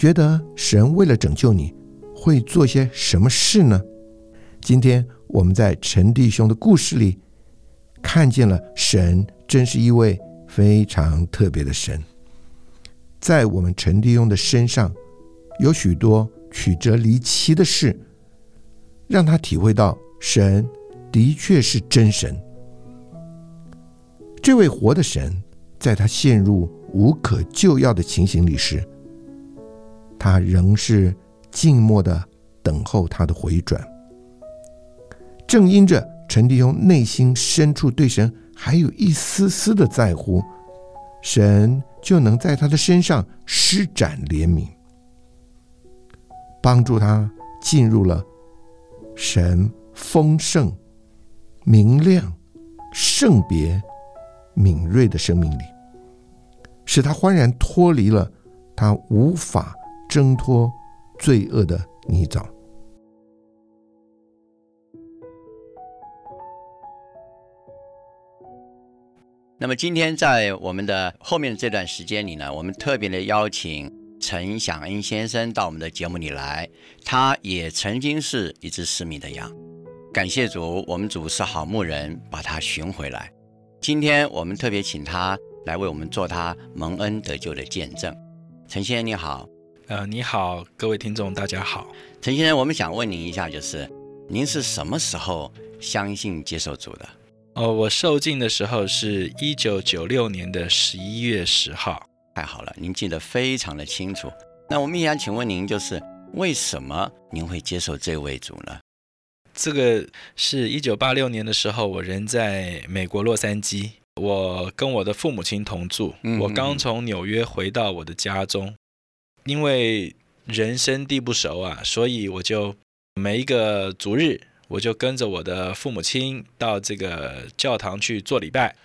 觉得神为了拯救你，会做些什么事呢？今天我们在陈弟兄的故事里，看见了神真是一位非常特别的神。在我们陈弟兄的身上，有许多曲折离奇的事，让他体会到神的确是真神。这位活的神，在他陷入无可救药的情形里时，他仍是静默的等候他的回转。正因着陈弟兄内心深处对神还有一丝丝的在乎，神就能在他的身上施展怜悯，帮助他进入了神丰盛、明亮、圣别。敏锐的生命里，使他欢然脱离了他无法挣脱罪恶的泥沼。那么今天在我们的后面这段时间里呢，我们特别的邀请陈响恩先生到我们的节目里来。他也曾经是一只失明的羊，感谢主，我们主是好牧人，把他寻回来。今天我们特别请他来为我们做他蒙恩得救的见证。陈先生你好，呃，你好，各位听众大家好。陈先生，我们想问您一下，就是您是什么时候相信接受主的？哦，我受浸的时候是一九九六年的十一月十号。太好了，您记得非常的清楚。那我们也想请问您，就是为什么您会接受这位主呢？这个是一九八六年的时候，我人在美国洛杉矶，我跟我的父母亲同住。我刚从纽约回到我的家中，因为人生地不熟啊，所以我就每一个逐日，我就跟着我的父母亲到这个教堂去做礼拜。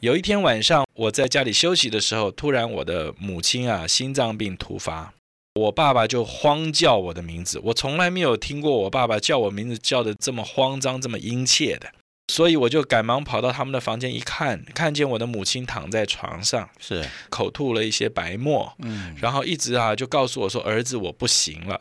有一天晚上，我在家里休息的时候，突然我的母亲啊心脏病突发。我爸爸就慌叫我的名字，我从来没有听过我爸爸叫我名字叫的这么慌张、这么殷切的，所以我就赶忙跑到他们的房间一看，看见我的母亲躺在床上，是口吐了一些白沫，嗯，然后一直啊就告诉我说：“儿子，我不行了。”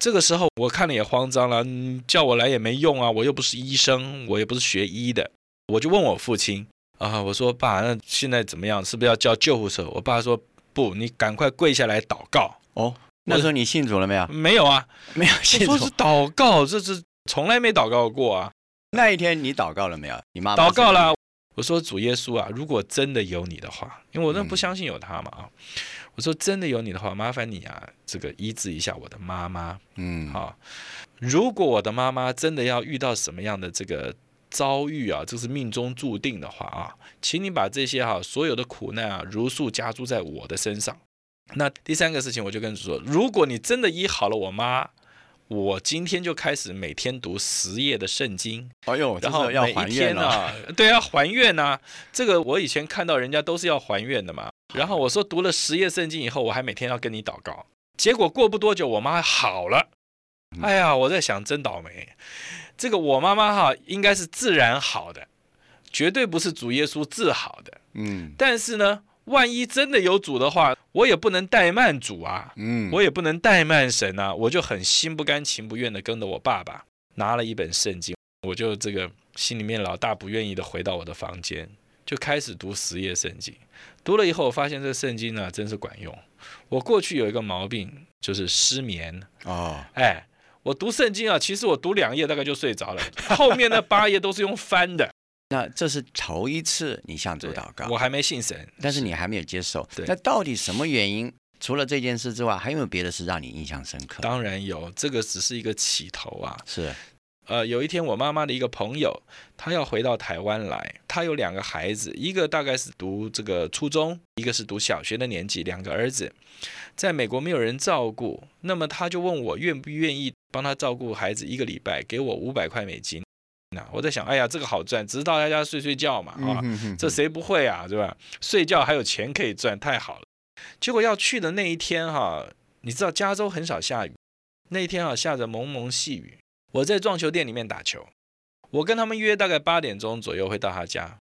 这个时候我看了也慌张了，叫我来也没用啊，我又不是医生，我也不是学医的，我就问我父亲啊，我说：“爸，那现在怎么样？是不是要叫救护车？”我爸说：“不，你赶快跪下来祷告。”哦。那时候你信主了没有？没有啊，没有信主。说是祷告，这是从来没祷告过啊。那一天你祷告了没有？你妈祷告了。我说主耶稣啊，如果真的有你的话，因为我那不相信有他嘛啊。我说真的有你的话，麻烦你啊，这个医治一下我的妈妈。嗯，好。如果我的妈妈真的要遇到什么样的这个遭遇啊，这是命中注定的话啊，请你把这些哈所有的苦难啊如数加诸在我的身上。那第三个事情，我就跟主说：如果你真的医好了我妈，我今天就开始每天读十页的圣经。哎呦，然后要还天呢，对，啊还愿呐。这个我以前看到人家都是要还愿的嘛。然后我说读了十页圣经以后，我还每天要跟你祷告。结果过不多久，我妈好了。哎呀，我在想，真倒霉。这个我妈妈哈，应该是自然好的，绝对不是主耶稣治好的。嗯，但是呢。万一真的有主的话，我也不能怠慢主啊，嗯，我也不能怠慢神啊，我就很心不甘情不愿的跟着我爸爸拿了一本圣经，我就这个心里面老大不愿意的回到我的房间，就开始读十页圣经。读了以后，我发现这个圣经呢真是管用。我过去有一个毛病，就是失眠哦，哎，我读圣经啊，其实我读两页大概就睡着了，后面那八页都是用翻的。那这是头一次你向主祷告，我还没信神，但是你还没有接受。那到底什么原因？除了这件事之外，还有没有别的事让你印象深刻？当然有，这个只是一个起头啊。是，呃，有一天我妈妈的一个朋友，他要回到台湾来，他有两个孩子，一个大概是读这个初中，一个是读小学的年纪，两个儿子在美国没有人照顾，那么他就问我愿不愿意帮他照顾孩子一个礼拜，给我五百块美金。我在想，哎呀，这个好赚，只是到他家睡睡觉嘛，啊，这谁不会啊，对吧？睡觉还有钱可以赚，太好了。结果要去的那一天哈，你知道加州很少下雨，那一天啊下着蒙蒙细雨。我在撞球店里面打球，我跟他们约大概八点钟左右会到他家，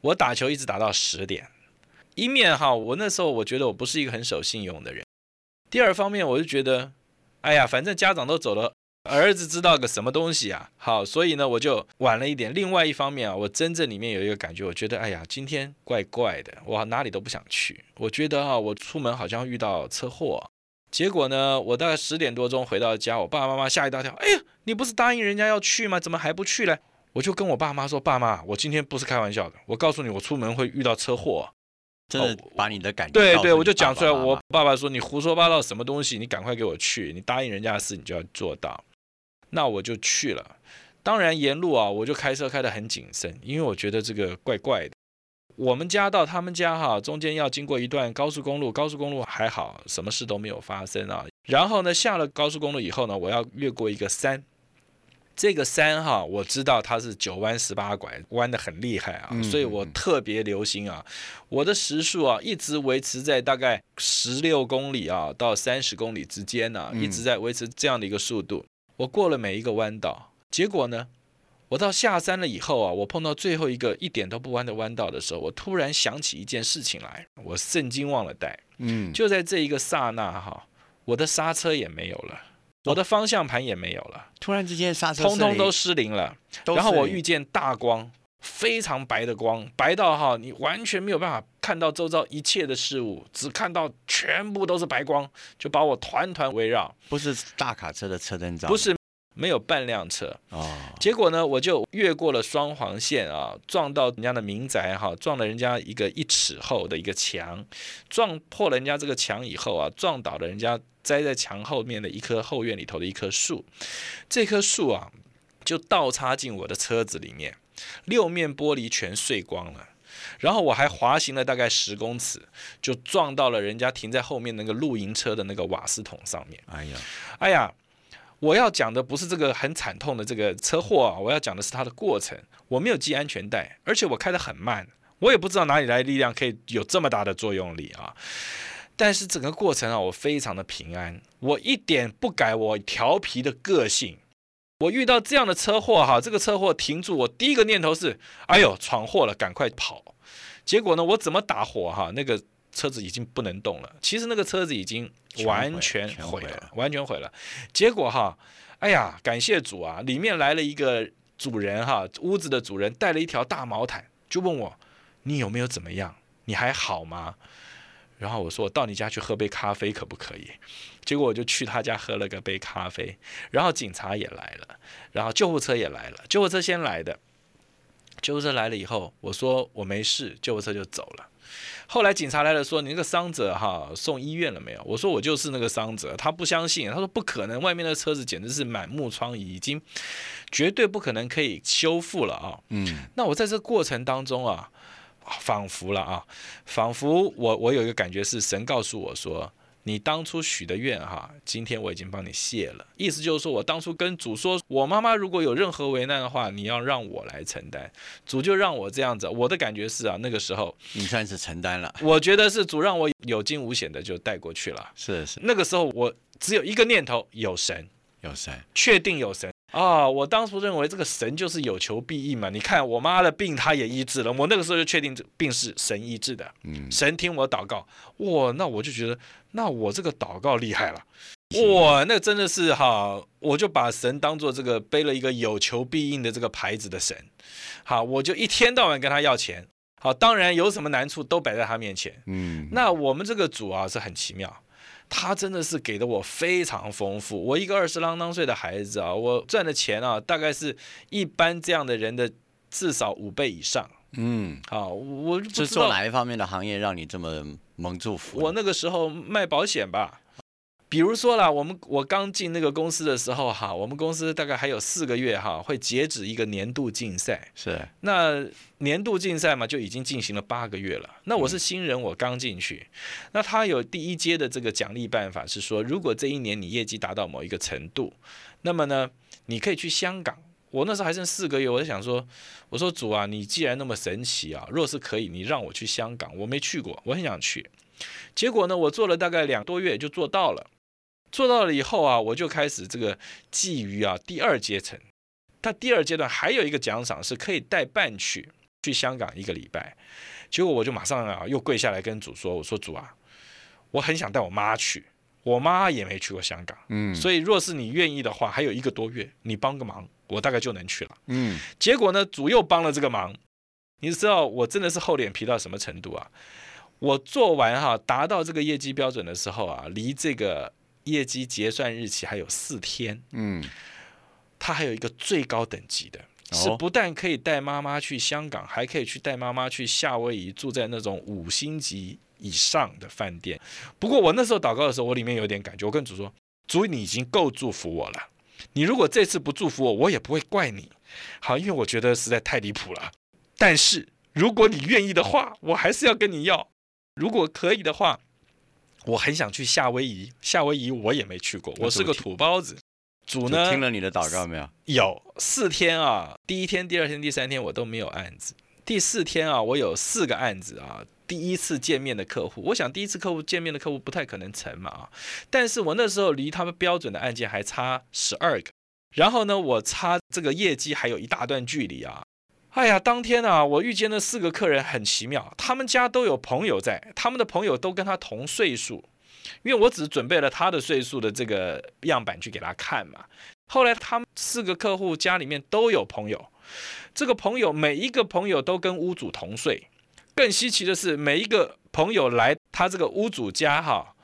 我打球一直打到十点。一面哈，我那时候我觉得我不是一个很守信用的人，第二方面，我就觉得，哎呀，反正家长都走了，儿子知道个什么东西啊？好，所以呢，我就晚了一点。另外一方面啊，我真正里面有一个感觉，我觉得，哎呀，今天怪怪的，我哪里都不想去。我觉得啊，我出门好像遇到车祸。结果呢，我大概十点多钟回到家，我爸爸妈妈吓一大跳，哎呀，你不是答应人家要去吗？怎么还不去嘞？我就跟我爸妈说，爸妈，我今天不是开玩笑的，我告诉你，我出门会遇到车祸。真的把你的感觉对对，我就讲讲出来。我爸爸说：“你胡说八道什么东西？你赶快给我去！你答应人家的事，你就要做到。”那我就去了。当然沿路啊，我就开车开得很谨慎，因为我觉得这个怪怪的。我们家到他们家哈，中间要经过一段高速公路，高速公路还好，什么事都没有发生啊。然后呢，下了高速公路以后呢，我要越过一个山。这个山哈，我知道它是九弯十八拐，弯的很厉害啊，所以我特别留心啊。我的时速啊，一直维持在大概十六公里啊到三十公里之间呢，一直在维持这样的一个速度。我过了每一个弯道，结果呢，我到下山了以后啊，我碰到最后一个一点都不弯的弯道的时候，我突然想起一件事情来，我圣经忘了带。嗯，就在这一个刹那哈，我的刹车也没有了。我的方向盘也没有了，突然之间刹车通通都失灵了。然后我遇见大光，非常白的光，白到哈你完全没有办法看到周遭一切的事物，只看到全部都是白光，就把我团团围绕。不是大卡车的车灯照，不是。没有半辆车哦，结果呢，我就越过了双黄线啊，撞到人家的民宅哈，撞了人家一个一尺厚的一个墙，撞破了人家这个墙以后啊，撞倒了人家栽在墙后面的一棵后院里头的一棵树，这棵树啊就倒插进我的车子里面，六面玻璃全碎光了，然后我还滑行了大概十公尺，就撞到了人家停在后面那个露营车的那个瓦斯桶上面。哎呀，哎呀。我要讲的不是这个很惨痛的这个车祸啊，我要讲的是它的过程。我没有系安全带，而且我开得很慢，我也不知道哪里来的力量可以有这么大的作用力啊。但是整个过程啊，我非常的平安，我一点不改我调皮的个性。我遇到这样的车祸哈，这个车祸停住，我第一个念头是，哎呦，闯祸了，赶快跑。结果呢，我怎么打火哈，那个。车子已经不能动了，其实那个车子已经完全毁了，完全毁了。结果哈，哎呀，感谢主啊，里面来了一个主人哈，屋子的主人带了一条大毛毯，就问我你有没有怎么样，你还好吗？然后我说我到你家去喝杯咖啡可不可以？结果我就去他家喝了个杯咖啡，然后警察也来了，然后救护车也来了，救护车先来的，救护车来了以后，我说我没事，救护车就走了。后来警察来了，说你那个伤者哈送医院了没有？我说我就是那个伤者，他不相信，他说不可能，外面的车子简直是满目疮痍，已经绝对不可能可以修复了啊。嗯，那我在这过程当中啊，仿佛了啊，仿佛我我有一个感觉是神告诉我说。你当初许的愿哈，今天我已经帮你谢了。意思就是说我当初跟主说，我妈妈如果有任何为难的话，你要让我来承担。主就让我这样子，我的感觉是啊，那个时候你算是承担了。我觉得是主让我有惊无险的就带过去了。是是，那个时候我只有一个念头，有神，有神，确定有神。啊，我当初认为这个神就是有求必应嘛。你看我妈的病，她也医治了。我那个时候就确定这病是神医治的。嗯，神听我祷告，哇，那我就觉得，那我这个祷告厉害了。哇，那真的是哈，我就把神当做这个背了一个有求必应的这个牌子的神。好，我就一天到晚跟他要钱。好，当然有什么难处都摆在他面前。嗯，那我们这个主啊是很奇妙。他真的是给的我非常丰富。我一个二十啷当岁的孩子啊，我赚的钱啊，大概是一般这样的人的至少五倍以上。嗯，好，我是做哪一方面的行业让你这么蒙祝福？我那个时候卖保险吧。比如说啦，我们我刚进那个公司的时候哈，我们公司大概还有四个月哈，会截止一个年度竞赛。是。那年度竞赛嘛，就已经进行了八个月了。那我是新人，我刚进去。那他有第一阶的这个奖励办法是说，如果这一年你业绩达到某一个程度，那么呢，你可以去香港。我那时候还剩四个月，我就想说，我说主啊，你既然那么神奇啊，若是可以，你让我去香港，我没去过，我很想去。结果呢，我做了大概两多月就做到了。做到了以后啊，我就开始这个觊觎啊第二阶层。他第二阶段还有一个奖赏是可以带伴去去香港一个礼拜。结果我就马上啊又跪下来跟主说：“我说主啊，我很想带我妈去，我妈也没去过香港，嗯，所以若是你愿意的话，还有一个多月，你帮个忙，我大概就能去了。嗯，结果呢，主又帮了这个忙，你知道我真的是厚脸皮到什么程度啊？我做完哈，达到这个业绩标准的时候啊，离这个业绩结算日期还有四天，嗯，它还有一个最高等级的。是哦不但可以带妈妈去香港，还可以去带妈妈去夏威夷，住在那种五星级以上的饭店。不过我那时候祷告的时候，我里面有点感觉，我跟主说：“主，你已经够祝福我了，你如果这次不祝福我，我也不会怪你。好，因为我觉得实在太离谱了。但是如果你愿意的话，我还是要跟你要。如果可以的话，我很想去夏威夷。夏威夷我也没去过，我是个土包子。主主呢听了你的祷告没有？有四天啊，第一天、第二天、第三天我都没有案子。第四天啊，我有四个案子啊。第一次见面的客户，我想第一次客户见面的客户不太可能成嘛啊。但是我那时候离他们标准的案件还差十二个，然后呢，我差这个业绩还有一大段距离啊。哎呀，当天啊，我遇见那四个客人很奇妙，他们家都有朋友在，他们的朋友都跟他同岁数，因为我只准备了他的岁数的这个样板去给他看嘛。后来他们四个客户家里面都有朋友，这个朋友每一个朋友都跟屋主同岁。更稀奇的是，每一个朋友来他这个屋主家哈，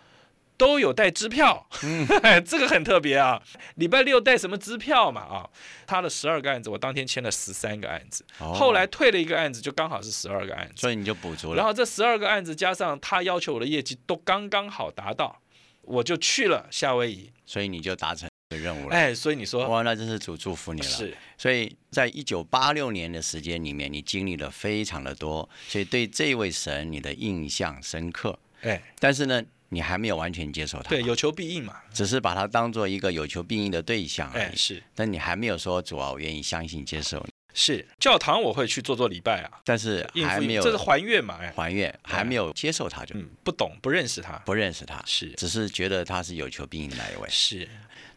都有带支票，嗯，这个很特别啊。礼拜六带什么支票嘛啊？他的十二个案子，我当天签了十三个案子，哦后来退了一个案子，就刚好是十二个案子。所以你就补足了。然后这十二个案子加上他要求我的业绩都刚刚好达到，我就去了夏威夷。所以你就达成这个任务了。哎，所以你说哇，那真是主祝福你了。是所以在一九八六年的时间里面，你经历了非常的多，所以对这位神你的印象深刻。哎，但是呢，你还没有完全接受他，对，有求必应嘛。只是把他当做一个有求必应的对象而哎，已。是。但你还没有说主啊，我愿意相信接受你，是，教堂我会去做做礼拜啊，但是还没有这是还愿嘛。哎，还愿，还没有接受他就。嗯，不懂不认识他，不认识他，是。只是觉得他是有求必应的那一位。是，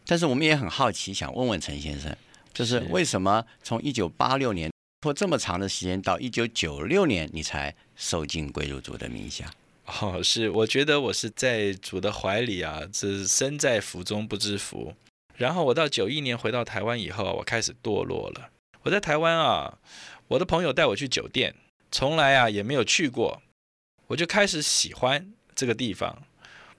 但是我们也很好奇，想问问陈先生，就是是。为什么从一九八六年拖这么长的时间到一九九六年，你才受尽归入主的名下？哦，是，我觉得我是在主的怀里啊，这身在福中不知福。然后我到九一年回到台湾以后，我开始堕落了。我在台湾啊，我的朋友带我去酒店，从来啊也没有去过，我就开始喜欢这个地方。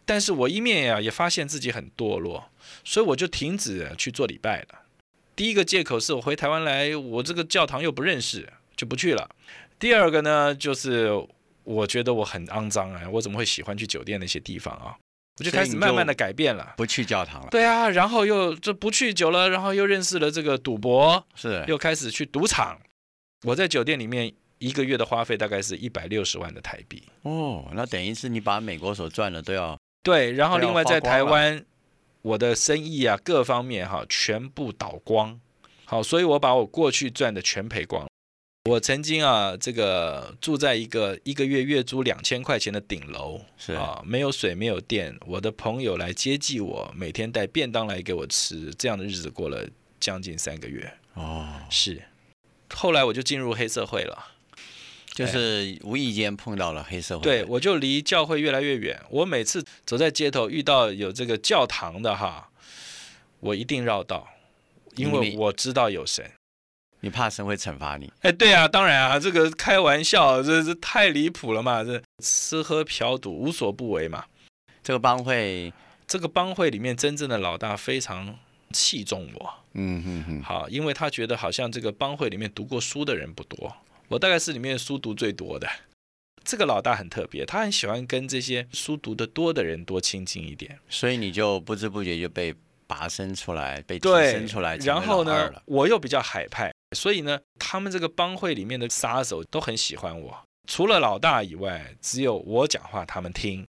但是我一面呀、也发现自己很堕落，所以我就停止去做礼拜了。第一个借口是我回台湾来，我这个教堂又不认识，就不去了。第二个呢，就是我觉得我很肮脏啊，我怎么会喜欢去酒店那些地方啊？我就开始慢慢的改变了。不去教堂了，对啊，然后又这不去久了，然后又认识了这个赌博，是又开始去赌场。我在酒店里面一个月的花费大概是一百六十万的台币。哦，那等于是你把美国所赚的都要对，然后另外在台湾，我的生意啊各方面哈全部倒光。好，所以我把我过去赚的全赔光。我曾经啊，这个住在一个一个月月租两千块钱的顶楼，是啊，没有水没有电，我的朋友来接济我，每天带便当来给我吃，这样的日子过了将近三个月。哦，是，后来我就进入黑社会了。就是无意间碰到了黑社会，对，，我就离教会越来越远。我每次走在街头遇到有这个教堂的哈，我一定绕道，因为我知道有神。你怕神会惩罚你，哎，对啊，当然啊，这个开玩笑，这这太离谱了嘛，这吃喝嫖赌无所不为嘛。这个帮会，这个帮会里面真正的老大非常器重我，嗯哼哼，好，因为他觉得好像这个帮会里面读过书的人不多，我大概是里面书读最多的。这个老大很特别，他很喜欢跟这些书读得多的人多亲近一点。所以你就不知不觉就被拔升出来，被提升出来，然后呢我又比较海派，所以呢，他们这个帮会里面的杀手都很喜欢我。除了老大以外，只有我讲话他们听。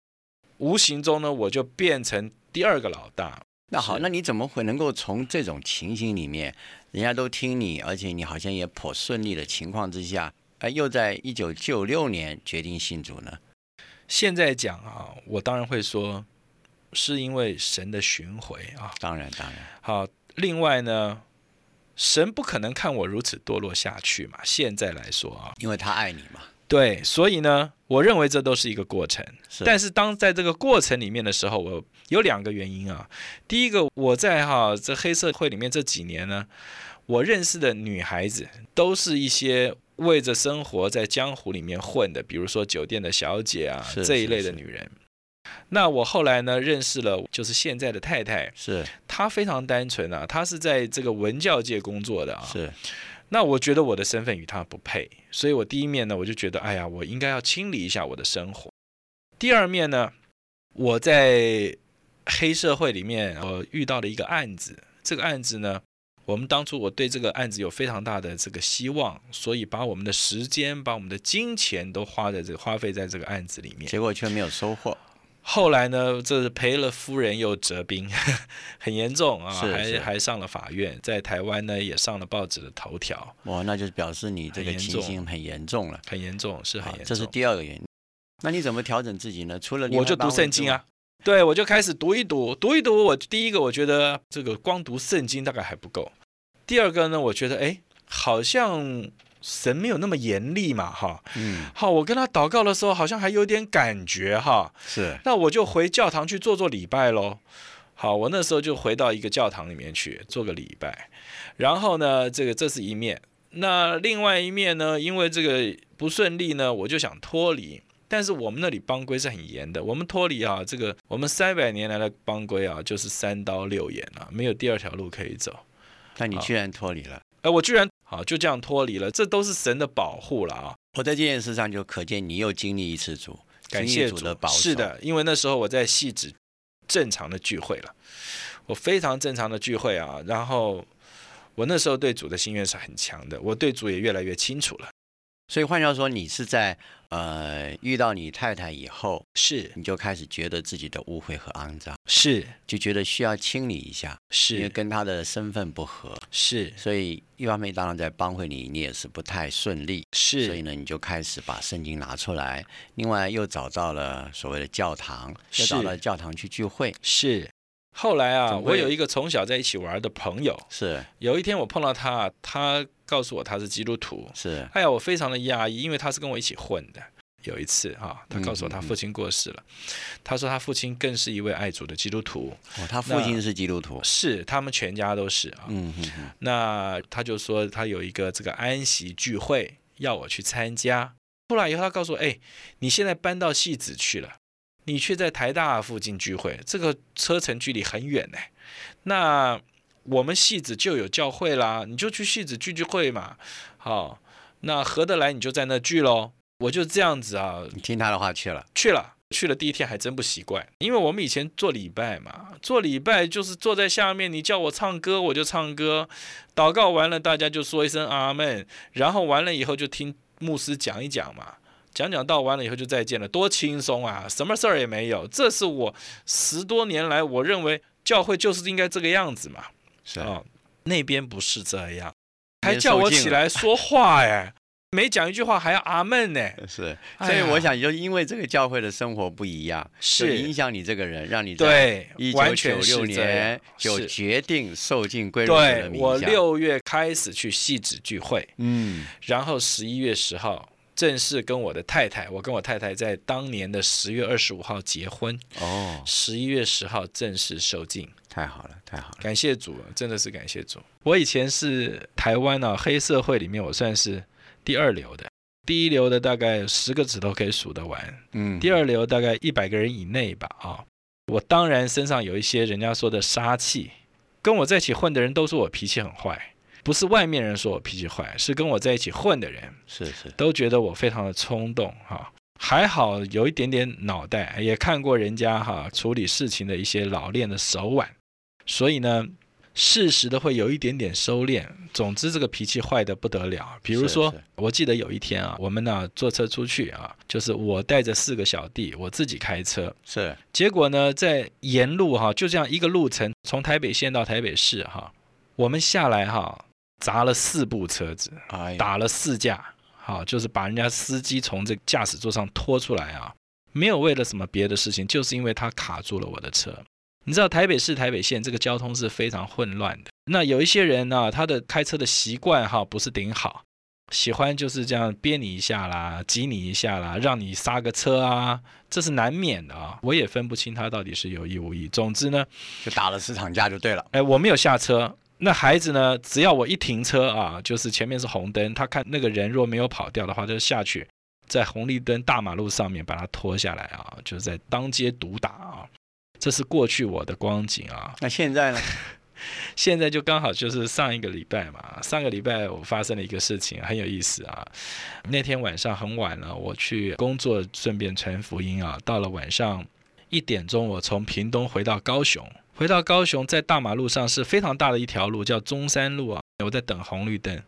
无形中呢，我就变成第二个老大。那好，那你怎么会能够从这种情形里面，人家都听你，而且你好像也颇顺利的情况之下，哎，又在一九九六年决定信主呢？现在讲啊，我当然会说，是因为神的巡回啊。当然，当然，好，另外呢，神不可能看我如此堕落下去嘛。现在来说啊，因为他爱你嘛，对，所以呢，我认为这都是一个过程。是，但是当在这个过程里面的时候，我有两个原因啊。第一个，我在哈这黑社会里面这几年呢，我认识的女孩子都是一些为着生活在江湖里面混的，比如说酒店的小姐啊这一类的女人。那我后来呢，认识了就是现在的太太，是她非常单纯啊，她是在这个文教界工作的啊。是那我觉得我的身份与她不配，所以我第一面呢，我就觉得，哎呀，我应该要清理一下我的生活。第二面呢，我在黑社会里面，我遇到了一个案子，这个案子呢，我们当初我对这个案子有非常大的这个希望，所以把我们的时间、把我们的金钱都花在这个花费在这个案子里面。结果却没有收获。后来呢，这是赔了夫人又折兵，很严重啊，还还上了法院，在台湾呢也上了报纸的头条，哇，那就是表示你这个情形很严重了。很严重，是很好，严重。这是第二个原因。那你怎么调整自己呢？除了我就读圣经啊，，对我就开始读一读，读一读。我第一个我觉得这个光读圣经大概还不够，第二个呢，我觉得哎，好像神没有那么严厉嘛，哈。嗯，好，我跟他祷告的时候好像还有点感觉哈，是那我就回教堂去做做礼拜喽。好，我那时候就回到一个教堂里面去做个礼拜，然后呢，这个这是一面。那另外一面呢，因为这个不顺利呢，我就想脱离。但是我们那里帮规是很严的，我们脱离啊，这个我们三百年来的帮规啊，就是三刀六眼啊，没有第二条路可以走。那你居然脱离了。哎，我居然好就这样脱离了，这都是神的保护了啊！我在这件事上就可见你又经历一次主，感谢主的保护。是，的，因为那时候我在细致正常的聚会了，我非常正常的聚会啊，然后我那时候对主的心愿是很强的，我对主也越来越清楚了。所以换句话说，你是在呃遇到你太太以后，是你就开始觉得自己的污秽和肮脏，是。就觉得需要清理一下，是因为跟他的身份不合。是。所以一方面当然在帮会里你也是不太顺利，是所以呢你就开始把圣经拿出来，另外又找到了所谓的教堂，又到教堂去聚会，是。后来啊，我有一个从小在一起玩的朋友，是。有一天我碰到他，他告诉我他是基督徒，是。哎呀，我非常的压抑，因为他是跟我一起混的。有一次哈、他告诉我他嗯嗯嗯。父亲过世了，他说他父亲更是一位爱主的基督徒，哦，他父亲是基督徒，是他们全家都是啊。嗯哼哼，那他就说他有一个这个安息聚会要我去参加，出来以后他告诉我，哎，你现在搬到戏子去了，你却在台大附近聚会，这个车程距离很远呢。那我们戏子就有教会啦，你就去戏子聚聚会嘛。好，那合得来你就在那聚喽。我就这样子啊，你听他的话去了，去了，去了第一天还真不习惯，因为我们以前做礼拜嘛，做礼拜就是坐在下面，你叫我唱歌我就唱歌，祷告完了大家就说一声阿门，然后完了以后就听牧师讲一讲嘛，讲讲到完了以后就再见了，多轻松啊，什么事儿也没有。这是我十多年来我认为教会就是应该这个样子嘛，是。哦，那边不是这样，还叫我起来说话哎，每讲一句话还要阿门呢，是，所以我想就因为这个教会的生活不一样，就是影响你这个人，让你在对一，九九完全是六年就决定受尽归入主对的名我，六月开始去戏子聚会，嗯。然后十一月十号正式跟我的太太，我跟我太太在当年的十月二十五号结婚，哦，十一月十号正式受浸，太好了，太好了，感谢主，真的是感谢主。我以前是台湾啊黑社会里面我算是第二流的，第一流的大概十个指头可以数得完，嗯，第二流大概一百个人以内吧啊。我当然身上有一些人家说的杀气，跟我在一起混的人都说我脾气很坏，不是外面人说我脾气坏，是跟我在一起混的人是是，都觉得我非常的冲动哈。还好有一点点脑袋，也看过人家哈处理事情的一些老练的手腕，所以呢，适时的会有一点点收敛。总之，这个脾气坏的不得了。比如说是，我记得有一天啊，我们呢坐车出去啊，就是我带着四个小弟，我自己开车。是结果呢，在沿路哈，就这样一个路程，从台北县到台北市哈，我们下来哈，砸了四部车子，哎，打了四架，好，就是把人家司机从这个驾驶座上拖出来啊，没有为了什么别的事情，就是因为他卡住了我的车。你知道台北市、台北县这个交通是非常混乱的。那有一些人呢、他的开车的习惯哈不是顶好，喜欢就是这样憋你一下啦，挤你一下啦，让你刹个车啊，这是难免的啊。我也分不清他到底是有意无意。总之呢，就打了市场价就对了。哎，我没有下车。那孩子呢？只要我一停车啊，就是前面是红灯，他看那个人若没有跑掉的话，就下去，在红绿灯大马路上面把他拖下来啊，就是在当街毒打啊。这是过去我的光景啊。那现在呢？现在就刚好就是上一个礼拜嘛。上个礼拜我发生了一个事情，很有意思啊。那天晚上很晚了，我去工作，顺便传福音啊。到了晚上一点钟，我从屏东回到高雄。回到高雄，在大马路上是非常大的一条路，叫中山路啊。我在等红绿灯，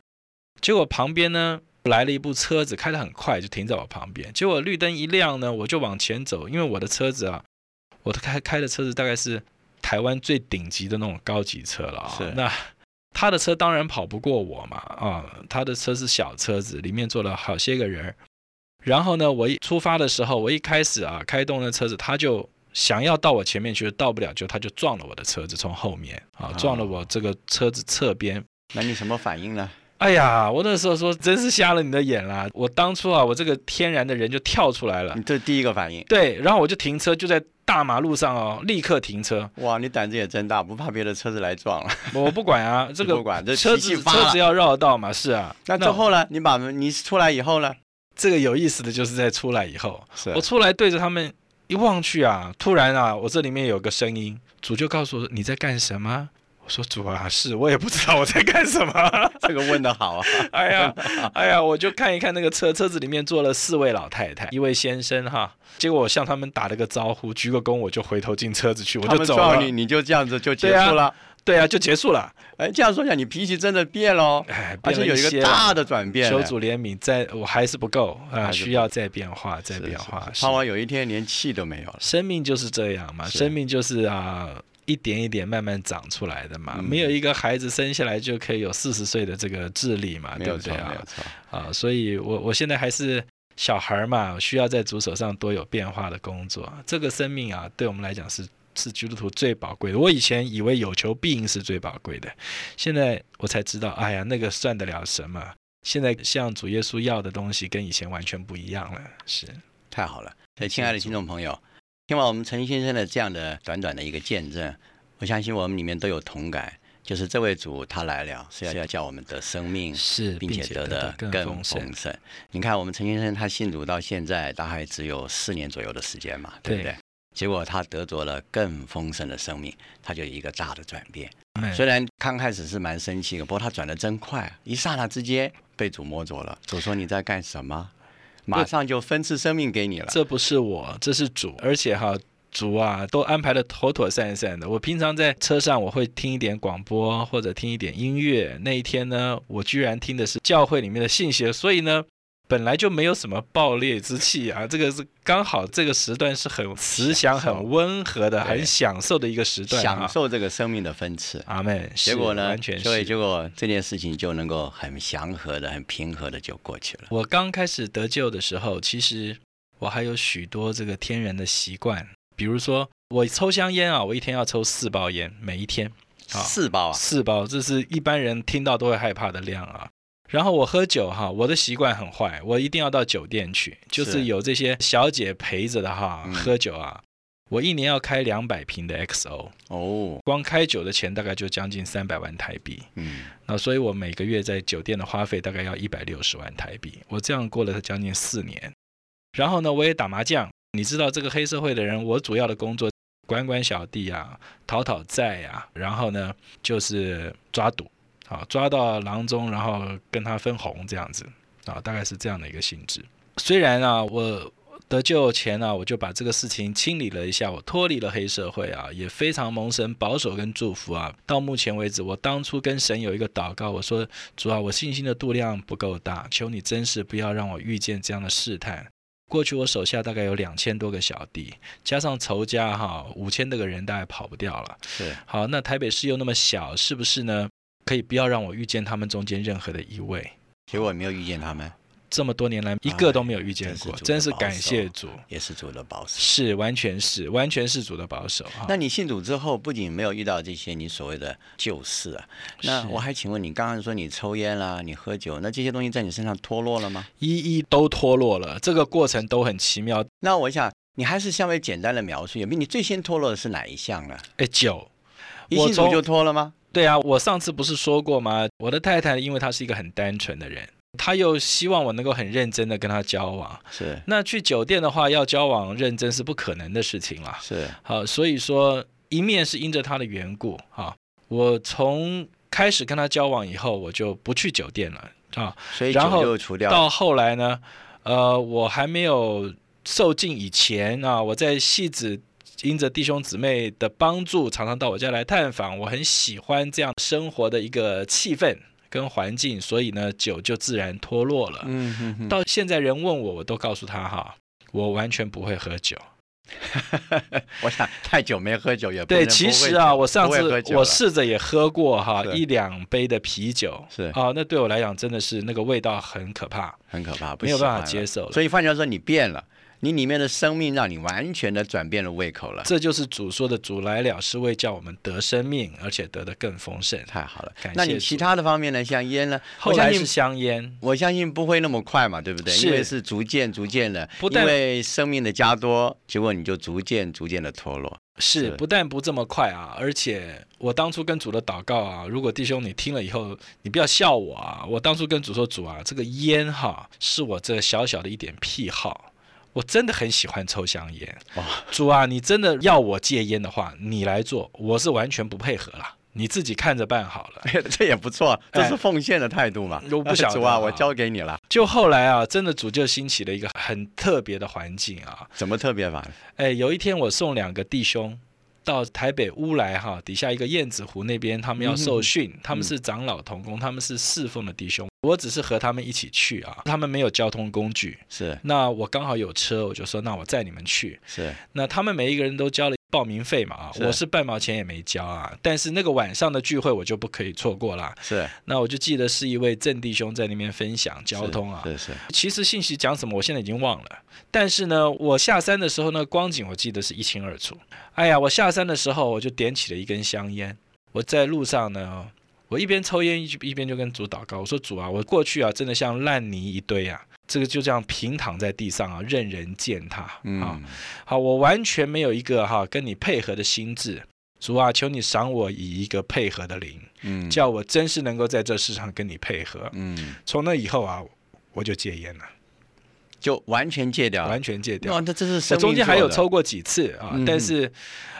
结果旁边呢来了一部车子，开得很快，就停在我旁边。结果绿灯一亮呢，我就往前走，因为我的车子啊，我的开开的车子大概是台湾最顶级的那种高级车了啊。那他的车当然跑不过我嘛啊，他的车是小车子，里面坐了好些个人。然后呢，我一出发的时候，我一开始啊开动那车子，他就。想要到我前面去，到不了，就他就撞了我的车子，从后面啊撞了我这个车子侧边。那你什么反应呢？哎呀，我那时候说真是瞎了你的眼啦！我当初啊，我这个天然的人就跳出来了。你这第一个反应。对，然后我就停车，就在大马路上哦，立刻停车。哇，你胆子也真大，不怕别的车子来撞了。我不管啊，这个不管，这车子车子要绕道嘛，是啊。那之后呢？你把你出来以后呢？这个有意思的就是在出来以后，是我出来对着他们。一望去啊，突然啊，我这里面有个声音，主就告诉我你在干什么？我说主啊，是我也不知道我在干什么。这个问的好啊！哎呀，哎呀，我就看一看那个车，车子里面坐了四位老太太，一位先生哈。结果我向他们打了个招呼，鞠个躬，我就回头进车子去，我就走了。你你就这样子就结束了。对啊，就结束了。哎，这样说讲，你脾气真的变喽，而且有一个大的转变。求主怜悯，在我还是不够啊，需要再变化，再变化。盼望有一天连气都没有了。生命就是这样嘛，生命就是啊，一点一点慢慢长出来的嘛。没有一个孩子生下来就可以有四十岁的这个智力嘛，对不对啊？啊，所以我我现在还是小孩嘛，需要在主手上多有变化的工作。这个生命啊，对我们来讲是。是基督徒最宝贵的。我以前以为有求必应是最宝贵的，现在我才知道，哎呀，那个算得了什么？现在向主耶稣要的东西跟以前完全不一样了。是，太好了。所以，亲爱的听众朋友，听完我们陈先生的这样的短短的一个见证，我相信我们里面都有同感，就是这位主他来了是要要叫我们得生命，是，并且得的更丰盛。你看，我们陈先生他信主到现在大概只有四年左右的时间嘛，对不对？结果他得着了更丰盛的生命，他就一个大的转变。虽然刚开始是蛮生气的，不过他转的真快，一刹那之间被主摸着了。主说你在干什么？马上就分赐生命给你了。这不是我，这是主。而且哈，主啊，都安排的妥妥善善的。我平常在车上我会听一点广播或者听一点音乐，那一天呢，我居然听的是教会里面的信息，所以呢。本来就没有什么爆裂之气啊，这个是刚好这个时段是很慈祥、很温和的、很享受的一个时段，享受这个生命的分次。阿妹，结果呢？完全所以结果这件事情就能够很祥和的、很平和的就过去了。我刚开始得救的时候，其实我还有许多这个天然的习惯，比如说我抽香烟啊，我一天要抽四包烟，每一天四包啊，四包，这是一般人听到都会害怕的量啊。然后我喝酒哈，我的习惯很坏，我一定要到酒店去，就是有这些小姐陪着的哈，喝酒啊，我一年要开两百瓶的 XO 哦，光开酒的钱大概就将近三百万台币，嗯，那所以我每个月在酒店的花费大概要一百六十万台币，我这样过了将近四年，然后呢，我也打麻将，你知道这个黑社会的人，我主要的工作管管小弟啊，讨讨债啊，然后呢就是抓赌。好，抓到郎中，然后跟他分红这样子，啊，大概是这样的一个性质。虽然啊，我得救前呢，我就把这个事情清理了一下，我脱离了黑社会啊，也非常蒙神保守跟祝福啊。到目前为止，我当初跟神有一个祷告，我说主啊，我信心的度量不够大，求你真是不要让我遇见这样的试探。过去我手下大概有两千多个小弟，加上仇家哈，五千多个人大概跑不掉了。是，好，那台北市又那么小，是不是呢？可以不要让我遇见他们中间任何的一位，结果没有遇见他们。这么多年来一个都没有遇见过，真是真是感谢主，也是主的保守。是完全是完全是主的保守哈。那你信主之后，不仅没有遇到这些你所谓的旧事啊，那我还请问你，刚刚说你抽烟啦，你喝酒，那这些东西在你身上脱落了吗？一一都脱落了，这个过程都很奇妙。那我想你还是稍微简单的描述，有没有你最先脱落的是哪一项呢？哎，酒，一信主就脱了吗？对啊，我上次不是说过吗？我的太太因为她是一个很单纯的人，她又希望我能够很认真的跟她交往。是那去酒店的话，要交往认真是不可能的事情啦。是，好，所以说一面是因着她的缘故啊，我从开始跟她交往以后，我就不去酒店了啊。所以酒然后就除掉。到后来呢，呃，我还没有受尽以前啊，我在戏子因着弟兄姊妹的帮助，常常到我家来探访，我很喜欢这样生活的一个气氛跟环境，所以呢，酒就自然脱落了。嗯哼哼，到现在人问我，我都告诉他哈，我完全不会喝酒。我想太久没喝酒也不 对，能其实啊，我上次我试着也喝过哈一两杯的啤酒，是。啊，那对我来讲真的是那个味道很可怕，很可怕，不没有办法接受了。所以换句话说，你变了，你里面的生命让你完全的转变了胃口了，这就是主说的，主来了是为叫我们得生命，而且得的更丰盛。太好了感。那你其他的方面呢？像烟呢？后来是香烟，我相信不会那么快嘛，对不对？是因为是逐渐逐渐的，不但因为生命的加多，结果你就逐渐逐渐的脱落。是是不但不这么快啊，而且我当初跟主的祷告啊，如果弟兄你听了以后，你不要笑我啊。我当初跟主说，主啊，这个烟哈是我这小小的一点癖好，我真的很喜欢抽香烟。哇主啊，你真的要我戒烟的话，你来做，我是完全不配合了，你自己看着办好了。这也不错，这哎是奉献的态度嘛。我不晓得主啊，啊我交给你了。就后来啊，真的主就兴起了一个很特别的环境啊，怎么特别法？哎，有一天我送两个弟兄到台北乌来哈，底下一个燕子湖那边，他们要受训，他们是长老同工，他们是侍奉的弟兄，我只是和他们一起去啊，他们没有交通工具，是。那我刚好有车，我就说那我载你们去，是。那他们每一个人都交了报名费嘛啊，我是半毛钱也没交啊，但是那个晚上的聚会我就不可以错过啦，是。那我就记得是一位郑弟兄在那边分享交通啊，是是。其实信息讲什么，我现在已经忘了。但是呢，我下山的时候呢，光景我记得是一清二楚。哎呀，我下山的时候，我就点起了一根香烟。我在路上呢，我一边抽烟一一边就跟主祷告，我说主啊，我过去啊，真的像烂泥一堆啊，这个就这样平躺在地上啊，任人践踏啊。嗯好，我完全没有一个哈跟你配合的心智。主啊，求你赏我以一个配合的灵，嗯叫我真是能够在这世上跟你配合。嗯，从那以后啊，我就戒烟了。就完全戒掉了。完全戒掉。哇，那这是我中间还有抽过几次啊，嗯但是，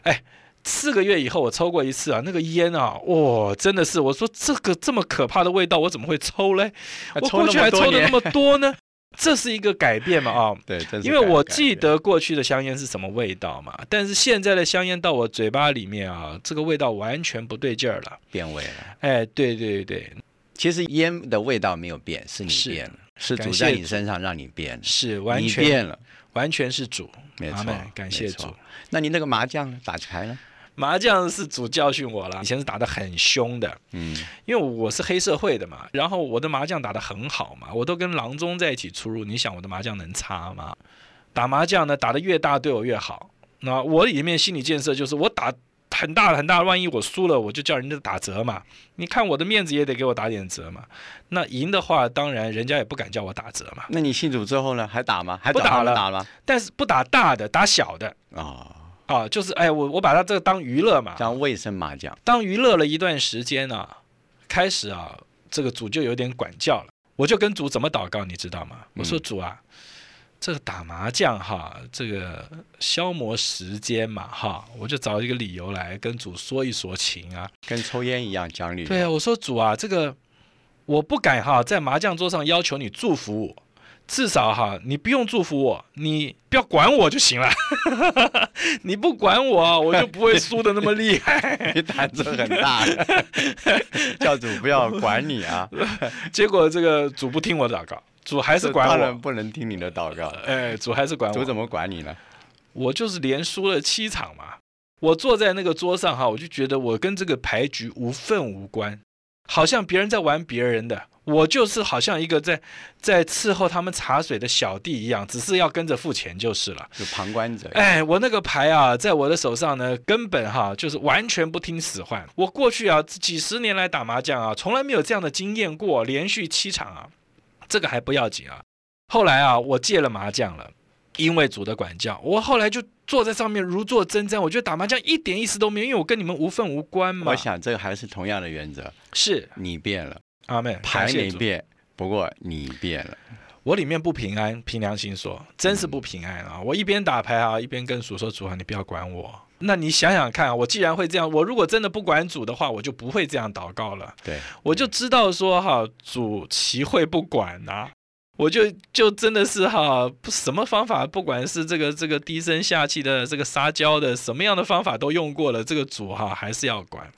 哎，四个月以后我抽过一次啊，那个烟啊，哇，真的是，我说这个这么可怕的味道，我怎么会抽嘞？我过去还抽的那么多呢，这是一个改变嘛啊。对，因为我记得过去的香烟是什么味道嘛，但是现在的香烟到我嘴巴里面啊，这个味道完全不对劲儿了。变味了。哎，对对对，其实烟的味道没有变，是你变了，是主在你身上让你变了，是完全变了，完全是主，没错，感谢主。那你那个麻将呢？打牌呢？麻将是主教训我了，以前是打得很凶的，嗯，因为我是黑社会的嘛，然后我的麻将打得很好嘛，我都跟郎中在一起出入，你想我的麻将能差吗？打麻将呢，打得越大对我越好。那我里面心理建设就是，我打很大很大，万一我输了，我就叫人家打折嘛。你看我的面子也得给我打点折嘛。那赢的话，当然人家也不敢叫我打折嘛。那你信主之后呢？还打吗？还找不打了打了？但是不打大的，打小的哦，啊，就是哎，我我把它这个当娱乐嘛。当卫生麻将。当娱乐了一段时间啊，开始啊，这个主就有点管教了。我就跟主怎么祷告，你知道吗？我说嗯主啊，这个打麻将哈，这个消磨时间嘛哈，我就找一个理由来跟主说一说情啊。跟抽烟一样讲理。对啊，我说主啊，这个我不敢哈，在麻将桌上要求你祝福我。至少哈，你不用祝福我，你不要管我就行了。你不管我，我就不会输的那么厉害。你胆子很大，教主不要管你啊，结果这个主不听我的祷告，主还是这管当然我。不能听你的祷告。哎，主还是管我。主怎么管你呢？我就是连输了七场嘛。我坐在那个桌上哈，我就觉得我跟这个牌局无份无关。好像别人在玩别人的，我就是好像一个在在伺候他们茶水的小弟一样，只是要跟着付钱就是了。就旁观者。哎，我那个牌啊，在我的手上呢，根本哈就是完全不听使唤。我过去啊几十年来打麻将啊，从来没有这样的经验过，连续七场啊，这个还不要紧啊。后来啊，我戒了麻将了，因为主的管教，我后来就坐在上面如坐针毡。我觉得打麻将一点意思都没有，因为我跟你们无份无关嘛。我想这个还是同样的原则，是你变了，阿妹，牌没变，不过你变了。我里面不平安，凭良心说，真是不平安啊！我一边打牌啊，一边跟主说：“主啊，你不要管我。”那你想想看啊，我既然会这样，我如果真的不管主的话，我就不会这样祷告了。对，我就知道说哈，主其会不管呐、我就就真的是哈，不什么方法，不管是这个这个低声下气的，这个撒娇的，什么样的方法都用过了，这个主哈还是要管。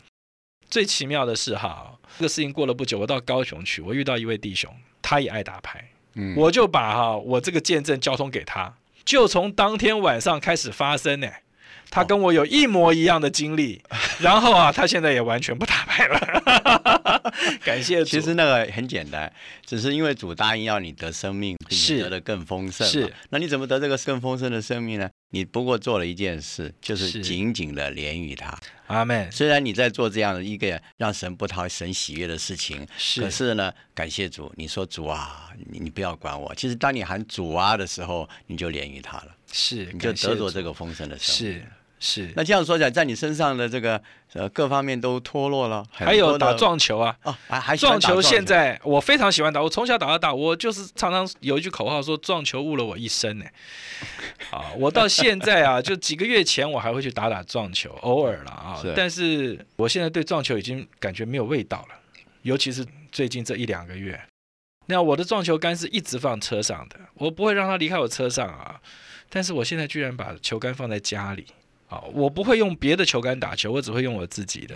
最奇妙的是哈，这个事情过了不久，我到高雄去，我遇到一位弟兄，他也爱打牌，嗯，我就把哈我这个见证交通给他，就从当天晚上开始发生呢。他跟我有一模一样的经历，然后啊，他现在也完全不打牌了。感谢主。其实那个很简单，只是因为主答应要你得生命，得的更丰盛。是那你怎么得这个更丰盛的生命呢？你不过做了一件事，就是是紧紧的连于他。阿妹虽然你在做这样的一个让神不讨神喜悦的事情，是可是呢，感谢主，你说主啊，你你不要管我。其实当你喊主啊的时候，你就连于他了，是，你就得着这个丰盛的生命。是是。那这样说起来，在你身上的这个呃各方面都脱落了，还有打撞球啊，哦，还撞球现在我非常喜欢打，我从小打到大，我就是常常有一句口号说撞球误了我一生呢。啊，我到现在啊，就几个月前我还会去打打撞球，偶尔了啊。但是我现在对撞球已经感觉没有味道了，尤其是最近这一两个月。那我的撞球杆是一直放车上的，我不会让它离开我车上啊。但是我现在居然把球杆放在家里啊，我不会用别的球杆打球，我只会用我自己的。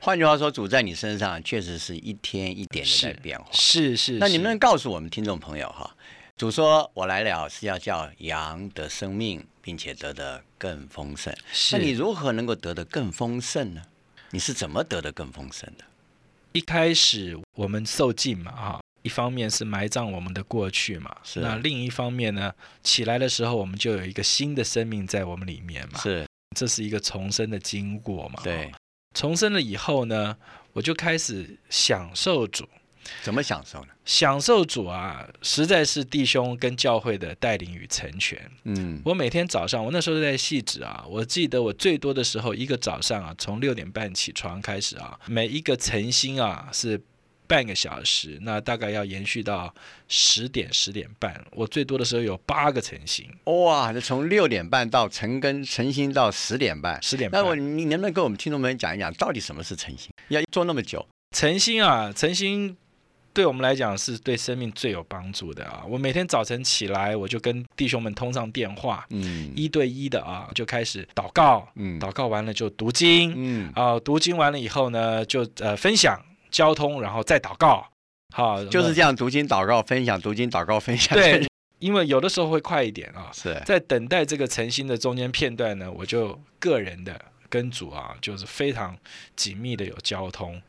换句话说，主在你身上确实是一天一点的在变化。是是，是那你能不能告诉我们听众朋友哈？主说：“我来了是要叫羊得生命，并且得的更丰盛。”是那你如何能够得的更丰盛呢？你是怎么得的更丰盛的？一开始我们受尽嘛，哈，一方面是埋葬我们的过去嘛，是那另一方面呢，起来的时候我们就有一个新的生命在我们里面嘛，是这是一个重生的经过嘛，对，重生了以后呢，我就开始享受主，怎么享受呢？享受主啊，实在是弟兄跟教会的带领与成全。嗯，我每天早上，我那时候在细致啊，我记得我最多的时候，一个早上啊，从六点半起床开始啊，每一个晨星啊是半个小时，那大概要延续到十点十点半。我最多的时候有八个晨星，哇，这从六点半到晨更晨星到十点半。十点半那。我你能不能跟我们听众们讲一讲，到底什么是晨星？要做那么久？晨星啊，晨星对我们来讲是对生命最有帮助的啊。我每天早晨起来，我就跟弟兄们通上电话，嗯一对一的啊，就开始祷告，嗯祷告完了就读经，嗯，啊，读经完了以后呢，就呃分享交通，然后再祷告，好，就是这样读经祷告分享，读经祷告分享。对，因为有的时候会快一点啊，是在等待这个晨星的中间片段呢，我就个人的跟主啊，就是非常紧密的有交通。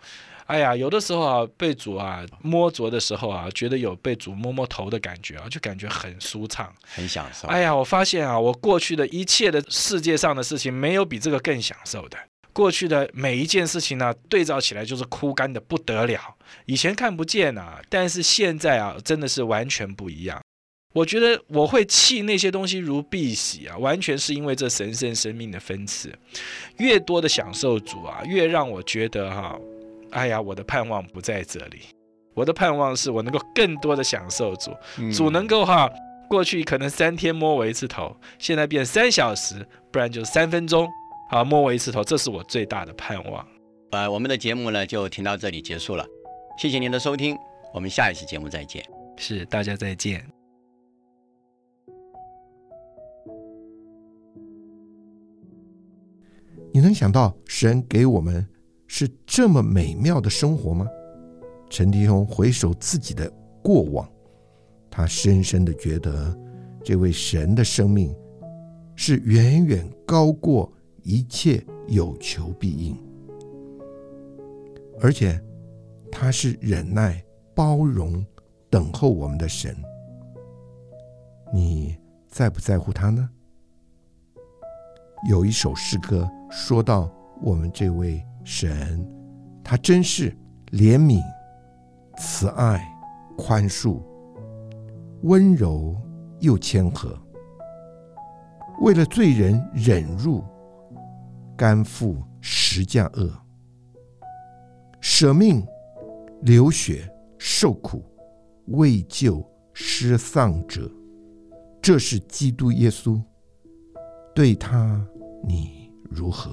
哎呀，有的时候啊，被主啊摸着的时候啊，觉得有被主摸摸头的感觉啊，就感觉很舒畅。很享受。哎呀，我发现啊，我过去的一切的世界上的事情，没有比这个更享受的。过去的每一件事情呢，对照起来就是枯干的不得了。以前看不见啊，但是现在啊，真的是完全不一样。我觉得我会弃那些东西如敝屣啊，完全是因为这神圣生命的分赐。越多的享受主啊，越让我觉得哈、哎呀，我的盼望不在这里。我的盼望是我能够更多的享受主，嗯主能够哈，过去可能三天摸我一次头，现在变三小时，不然就三分钟，啊，摸我一次头，这是我最大的盼望。呃，我们的节目呢就停到这里结束了，谢谢您的收听，我们下一期节目再见。是，大家再见。你能想到神给我们是这么美妙的生活吗？陈迪兄回首自己的过往，他深深的觉得这位神的生命是远远高过一切有求必应，而且他是忍耐、包容、等候我们的神。你在不在乎他呢？有一首诗歌说到我们这位神，他真是怜悯、慈爱、宽恕、温柔又谦和，为了罪人忍辱，甘负十将恶，舍命流血受苦，为救失丧者。这是基督耶稣，对他你如何？